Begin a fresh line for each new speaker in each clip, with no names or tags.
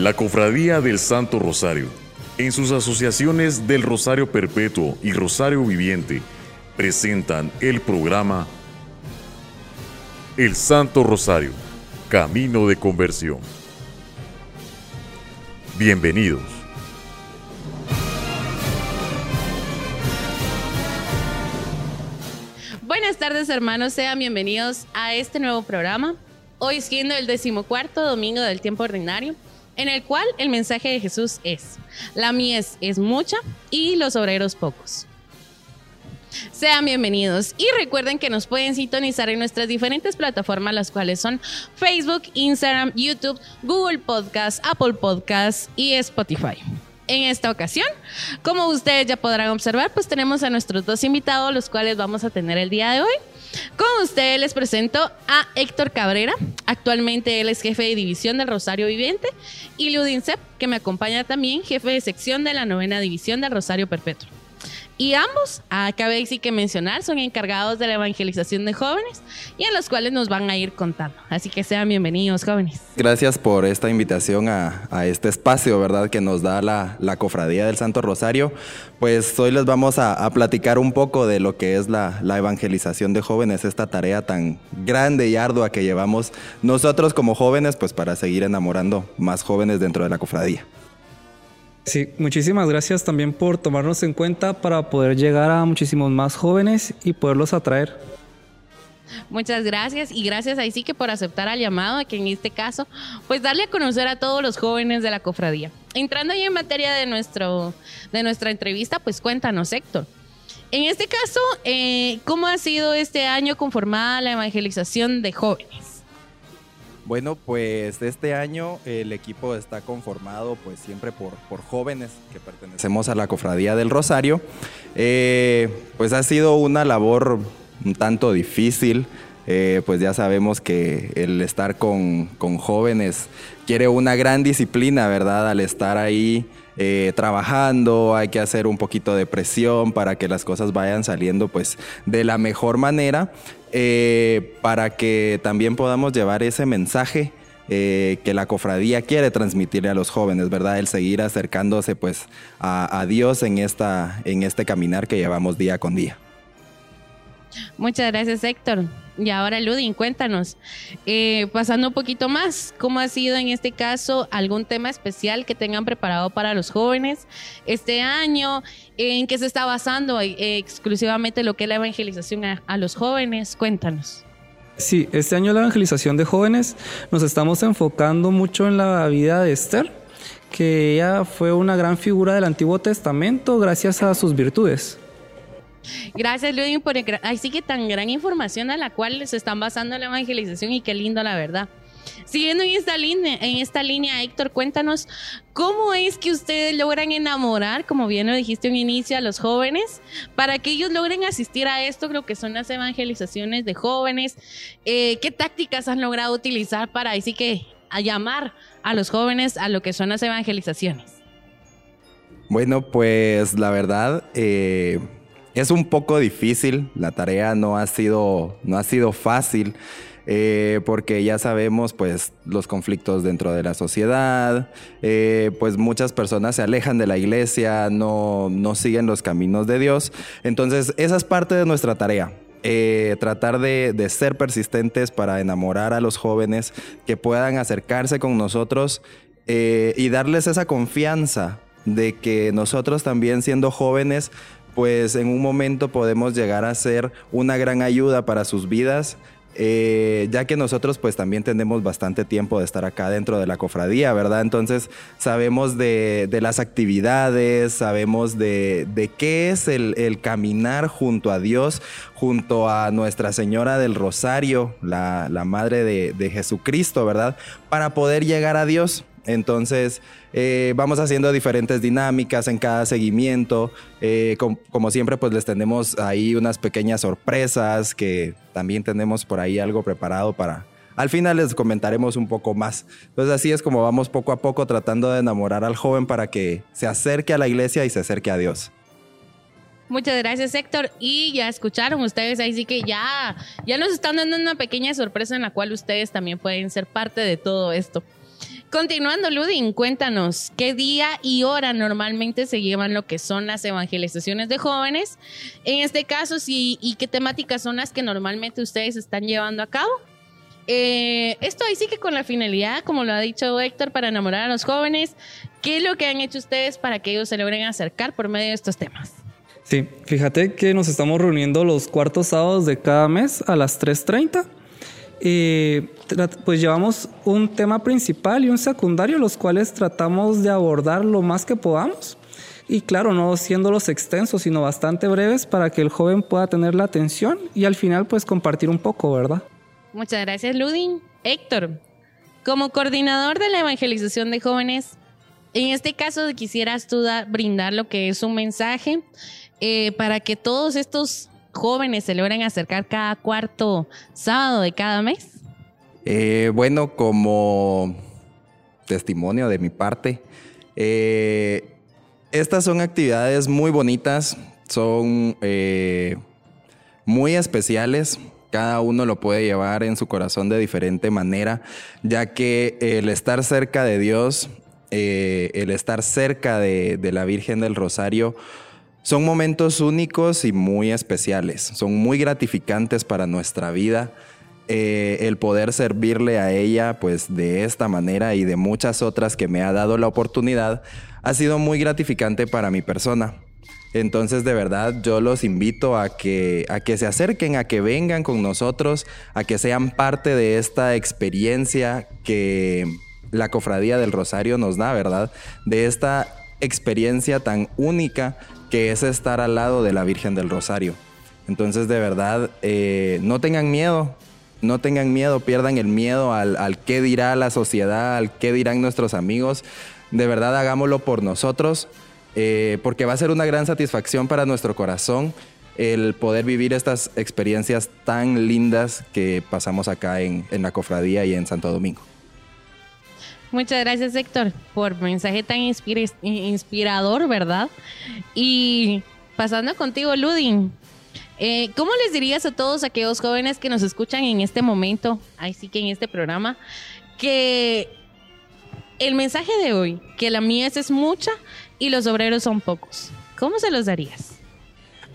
La Cofradía del Santo Rosario, en sus asociaciones del Rosario Perpetuo y Rosario Viviente, presentan el programa El Santo Rosario, Camino de Conversión. Bienvenidos.
Buenas tardes hermanos, sean bienvenidos a este nuevo programa. Hoy siendo el decimocuarto domingo del tiempo ordinario, en el cual el mensaje de Jesús es, la mies es mucha y los obreros pocos. Sean bienvenidos y recuerden que nos pueden sintonizar en nuestras diferentes plataformas, las cuales son Facebook, Instagram, YouTube, Google Podcast, Apple Podcast y Spotify. En esta ocasión, como ustedes ya podrán observar, pues tenemos a nuestros dos invitados, los cuales vamos a tener el día de hoy. Con ustedes les presento a Héctor Cabrera, actualmente él es jefe de división del Rosario Viviente, y Ludin Sepp, que me acompaña también, jefe de sección de la novena división del Rosario Perpetuo. Y ambos, acabé sí que mencionar, son encargados de la evangelización de jóvenes y a los cuales nos van a ir contando. Así que sean bienvenidos, jóvenes.
Gracias por esta invitación a, este espacio, ¿verdad? Que nos da la, Cofradía del Santo Rosario. Pues hoy les vamos a, a platicar un poco de lo que es la, la, evangelización de jóvenes, esta tarea tan grande y ardua que llevamos nosotros como jóvenes, pues para seguir enamorando más jóvenes dentro de la Cofradía.
Sí, muchísimas gracias también por tomarnos en cuenta para poder llegar a muchísimos más jóvenes y poderlos atraer.
Muchas gracias y gracias ahí sí que por aceptar al llamado, que en este caso, pues darle a conocer a todos los jóvenes de la cofradía. Entrando ya en materia de, nuestro, de nuestra entrevista, pues cuéntanos, Héctor. En este caso, eh, ¿cómo ha sido este año conformada la evangelización de jóvenes?
Bueno, pues este año el equipo está conformado pues siempre por, jóvenes que pertenecemos a la Cofradía del Rosario. Eh, pues ha sido una labor un tanto difícil. Eh, pues ya sabemos que el estar con, con, jóvenes quiere una gran disciplina, ¿verdad? Al estar ahí eh, trabajando, hay que hacer un poquito de presión para que las cosas vayan saliendo pues de la mejor manera. Eh, para que también podamos llevar ese mensaje eh, que la cofradía quiere transmitirle a los jóvenes, ¿verdad? El seguir acercándose pues a, a Dios en, esta, en este caminar que llevamos día con día.
Muchas gracias, Héctor. Y ahora, Ludin, cuéntanos, eh, pasando un poquito más, ¿cómo ha sido en este caso algún tema especial que tengan preparado para los jóvenes este año? ¿En qué se está basando eh, exclusivamente lo que es la evangelización a, a los jóvenes? Cuéntanos.
Sí, este año la evangelización de jóvenes nos estamos enfocando mucho en la vida de Esther, que ella fue una gran figura del Antiguo Testamento gracias a sus virtudes.
Gracias, Ludwig, por así que tan gran información a la cual se están basando la evangelización y qué lindo, la verdad. Siguiendo en esta línea, en esta línea, Héctor, cuéntanos cómo es que ustedes logran enamorar, como bien lo dijiste en inicio, a los jóvenes, para que ellos logren asistir a esto, creo que son las evangelizaciones de jóvenes. Eh, ¿Qué tácticas han logrado utilizar para así que a llamar a los jóvenes a lo que son las evangelizaciones?
Bueno, pues la verdad, eh, es un poco difícil, la tarea no ha sido, no ha sido fácil. Eh, porque ya sabemos pues los conflictos dentro de la sociedad, eh, pues muchas personas se alejan de la iglesia, no, no, siguen los caminos de Dios. Entonces esa es parte de nuestra tarea. Eh, tratar de, de, ser persistentes para enamorar a los jóvenes que puedan acercarse con nosotros y darles esa confianza de que nosotros también siendo jóvenes pues en un momento podemos llegar a ser una gran ayuda para sus vidas. Eh, ya que nosotros pues también tenemos bastante tiempo de estar acá dentro de la cofradía, ¿verdad? Entonces sabemos de, las actividades, sabemos de, qué es el, caminar junto a Dios, junto a Nuestra Señora del Rosario, la, Madre de Jesucristo, ¿verdad? Para poder llegar a Dios. Entonces, eh, vamos haciendo diferentes dinámicas en cada seguimiento. Eh, com como siempre, pues les tenemos ahí unas pequeñas sorpresas que también tenemos por ahí algo preparado para... Al final les comentaremos un poco más. Entonces así es como vamos poco a poco tratando de enamorar al joven para que se acerque a la iglesia y se acerque a Dios.
Muchas gracias, Héctor. Y ya escucharon ustedes, ahí sí que ya, ya nos están dando una pequeña sorpresa en la cual ustedes también pueden ser parte de todo esto. Continuando, Ludin, cuéntanos, ¿qué día y hora normalmente se llevan lo que son las evangelizaciones de jóvenes? En este caso, sí, ¿y qué temáticas son las que normalmente ustedes están llevando a cabo? Eh, esto ahí sí que con la finalidad, como lo ha dicho Héctor, para enamorar a los jóvenes, ¿qué es lo que han hecho ustedes para que ellos se logren acercar por medio de estos temas?
Sí, fíjate que nos estamos reuniendo los cuartos sábados de cada mes a las 3.30 pues llevamos un tema principal y un secundario, los cuales tratamos de abordar lo más que podamos. Y claro, no siendo los extensos, sino bastante breves para que el joven pueda tener la atención y al final pues compartir un poco, ¿verdad?
Muchas gracias, Ludin. Héctor, como coordinador de la evangelización de jóvenes, en este caso quisieras tú brindar lo que es un mensaje eh, para que todos estos jóvenes se logran acercar cada cuarto sábado de cada mes?
Eh, bueno, como testimonio de mi parte, eh, estas son actividades muy bonitas, son eh, muy especiales. Cada uno lo puede llevar en su corazón de diferente manera, ya que el estar cerca de Dios, el estar cerca de la Virgen del Rosario, son momentos únicos y muy especiales, son muy gratificantes para nuestra vida. Eh, el poder servirle a ella pues de esta manera y de muchas otras que me ha dado la oportunidad ha sido muy gratificante para mi persona. Entonces de verdad yo los invito a que, a que se acerquen, a que vengan con nosotros, a que sean parte de esta experiencia que la Cofradía del Rosario nos da, ¿verdad? De esta experiencia tan única que es estar al lado de la Virgen del Rosario. Entonces, de verdad, eh, no tengan miedo, no tengan miedo, pierdan el miedo al, al qué dirá la sociedad, al qué dirán nuestros amigos. De verdad, hagámoslo por nosotros, eh, porque va a ser una gran satisfacción para nuestro corazón el poder vivir estas experiencias tan lindas que pasamos acá en, en la cofradía y en Santo Domingo.
Muchas gracias, Héctor, por mensaje tan inspirador, ¿verdad? Y pasando contigo, Ludin, eh, ¿cómo les dirías a todos aquellos jóvenes que nos escuchan en este momento, ahí sí que en este programa, que el mensaje de hoy, que la mies es mucha y los obreros son pocos? ¿Cómo se los darías?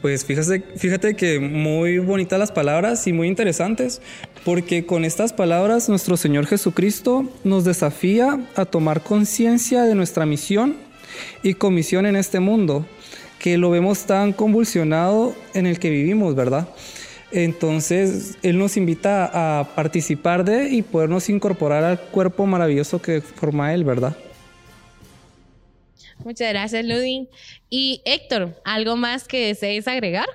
Pues fíjate, fíjate que muy bonitas las palabras y muy interesantes, porque con estas palabras nuestro Señor Jesucristo nos desafía a tomar conciencia de nuestra misión y comisión en este mundo, que lo vemos tan convulsionado en el que vivimos, ¿verdad? Entonces, Él nos invita a participar de y podernos incorporar al cuerpo maravilloso que forma Él, ¿verdad?
Muchas gracias, Ludin. Y Héctor, ¿algo más que desees agregar?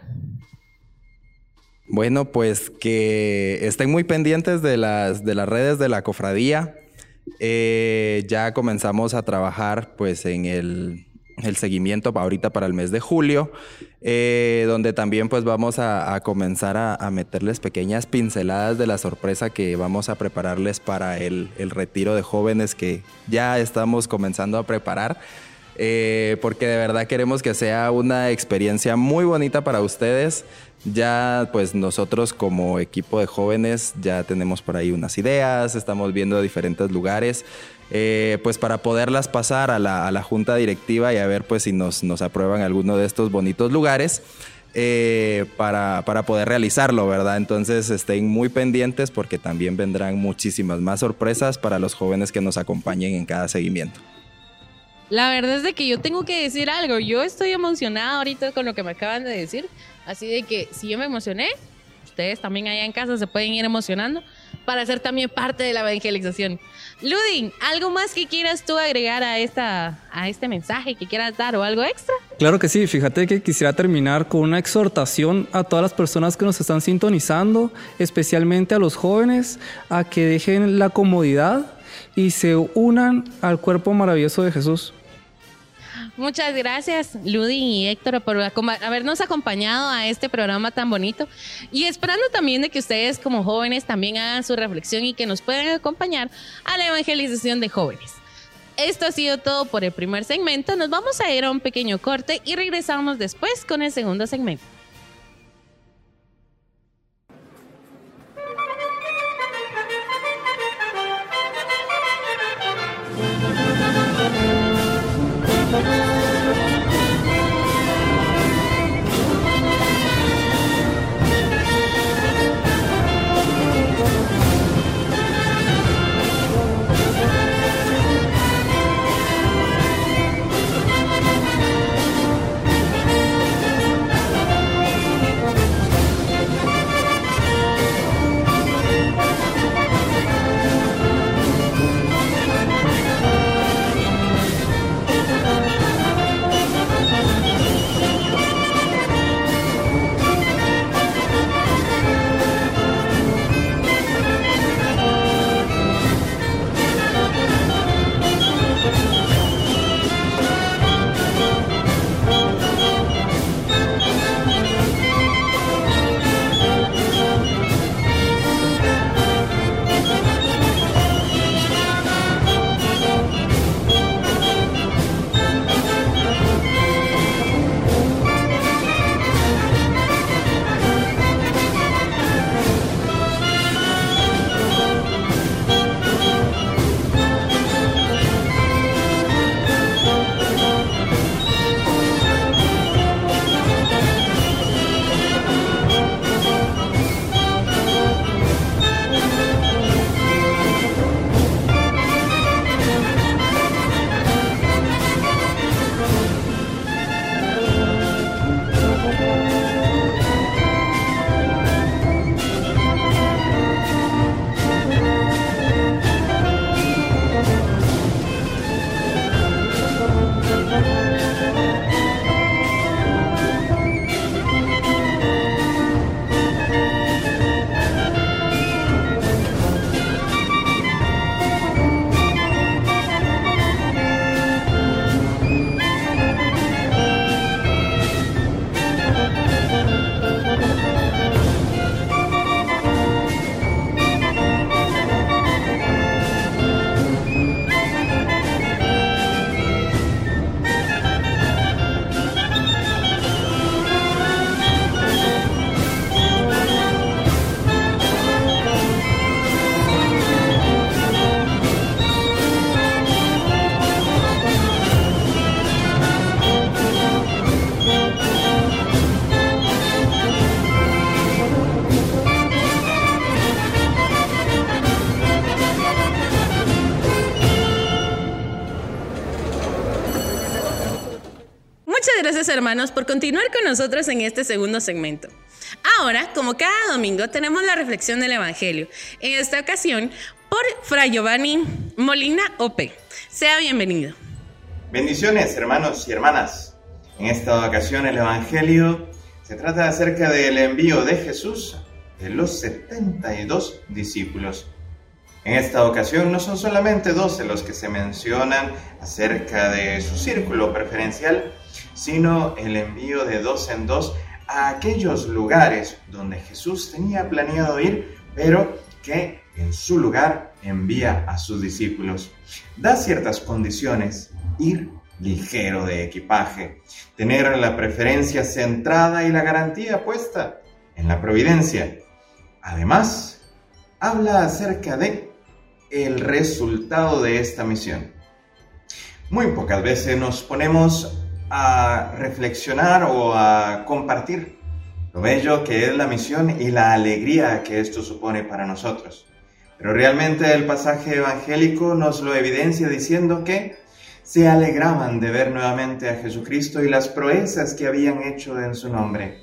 Bueno, pues que estén muy pendientes de las, de las redes de la cofradía. Eh, ya comenzamos a trabajar pues en el, seguimiento ahorita para el mes de julio, eh, donde también pues vamos a, comenzar a, meterles pequeñas pinceladas de la sorpresa que vamos a prepararles para el, el retiro de jóvenes que ya estamos comenzando a preparar. Eh, porque de verdad queremos que sea una experiencia muy bonita para ustedes. Ya pues nosotros como equipo de jóvenes ya tenemos por ahí unas ideas, estamos viendo diferentes lugares, eh, pues para poderlas pasar a la, junta directiva y a ver pues si nos, nos aprueban alguno de estos bonitos lugares. Eh, para, para, poder realizarlo, ¿verdad? Entonces estén muy pendientes porque también vendrán muchísimas más sorpresas para los jóvenes que nos acompañen en cada seguimiento.
La verdad es de que yo tengo que decir algo. Yo estoy emocionada ahorita con lo que me acaban de decir. Así de que si yo me emocioné, ustedes también allá en casa se pueden ir emocionando para ser también parte de la evangelización. Ludin, ¿algo más que quieras tú agregar a, esta, a este mensaje que quieras dar o algo extra?
Claro que sí, fíjate que quisiera terminar con una exhortación a todas las personas que nos están sintonizando, especialmente a los jóvenes, a que dejen la comodidad y se unan al cuerpo maravilloso de Jesús.
Muchas gracias, Ludin y Héctor, por habernos acompañado a este programa tan bonito. Y esperando también de que ustedes como jóvenes también hagan su reflexión y que nos puedan acompañar a la evangelización de jóvenes. Esto ha sido todo por el primer segmento. Nos vamos a ir a un pequeño corte y regresamos después con el segundo segmento. Hermanos por continuar con nosotros en este segundo segmento. Ahora, como cada domingo, tenemos la reflexión del Evangelio. En esta ocasión, por Fray Giovanni Molina Ope. Sea bienvenido.
Bendiciones, hermanos y hermanas. En esta ocasión, el Evangelio se trata acerca del envío de Jesús de los 72 discípulos. En esta ocasión no son solamente 12 los que se mencionan acerca de su círculo preferencial, sino el envío de dos en dos a aquellos lugares donde Jesús tenía planeado ir, pero que en su lugar envía a sus discípulos. Da ciertas condiciones, ir ligero de equipaje, tener la preferencia centrada y la garantía puesta en la providencia. Además, habla acerca de el resultado de esta misión. Muy pocas veces nos ponemos a reflexionar o a compartir lo bello que es la misión y la alegría que esto supone para nosotros. Pero realmente el pasaje evangélico nos lo evidencia diciendo que se alegraban de ver nuevamente a Jesucristo y las proezas que habían hecho en su nombre.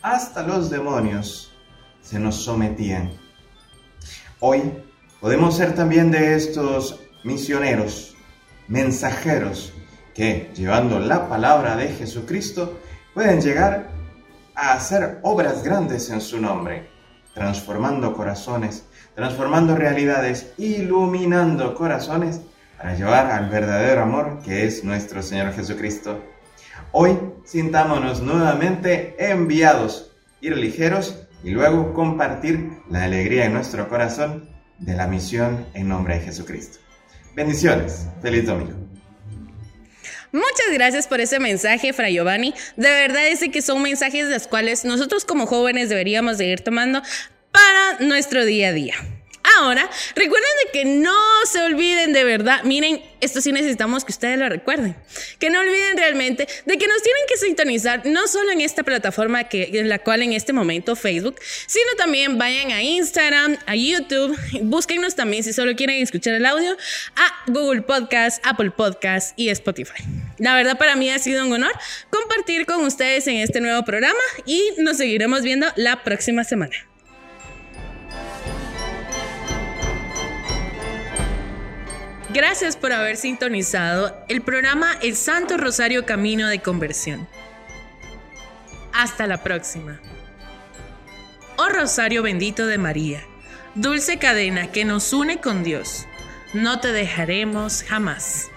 Hasta los demonios se nos sometían. Hoy podemos ser también de estos misioneros, mensajeros, que, llevando la palabra de Jesucristo, pueden llegar a hacer obras grandes en su nombre, transformando corazones, transformando realidades, iluminando corazones para llevar al verdadero amor que es nuestro Señor Jesucristo. Hoy sintámonos nuevamente enviados, ir ligeros y luego compartir la alegría en nuestro corazón de la misión en nombre de Jesucristo. Bendiciones. Feliz domingo.
Muchas gracias por ese mensaje, Fra Giovanni. De verdad es que son mensajes de los cuales nosotros como jóvenes deberíamos seguir tomando para nuestro día a día. Ahora, recuerden de que no se olviden de verdad, miren, esto sí necesitamos que ustedes lo recuerden, que no olviden realmente de que nos tienen que sintonizar no solo en esta plataforma que en la cual en este momento Facebook, sino también vayan a Instagram, a YouTube, búsquennos también si solo quieren escuchar el audio a Google Podcast, Apple Podcast y Spotify. La verdad para mí ha sido un honor compartir con ustedes en este nuevo programa y nos seguiremos viendo la próxima semana. Gracias por haber sintonizado el programa El Santo Rosario Camino de Conversión. Hasta la próxima. Oh Rosario bendito de María, dulce cadena que nos une con Dios, no te dejaremos jamás.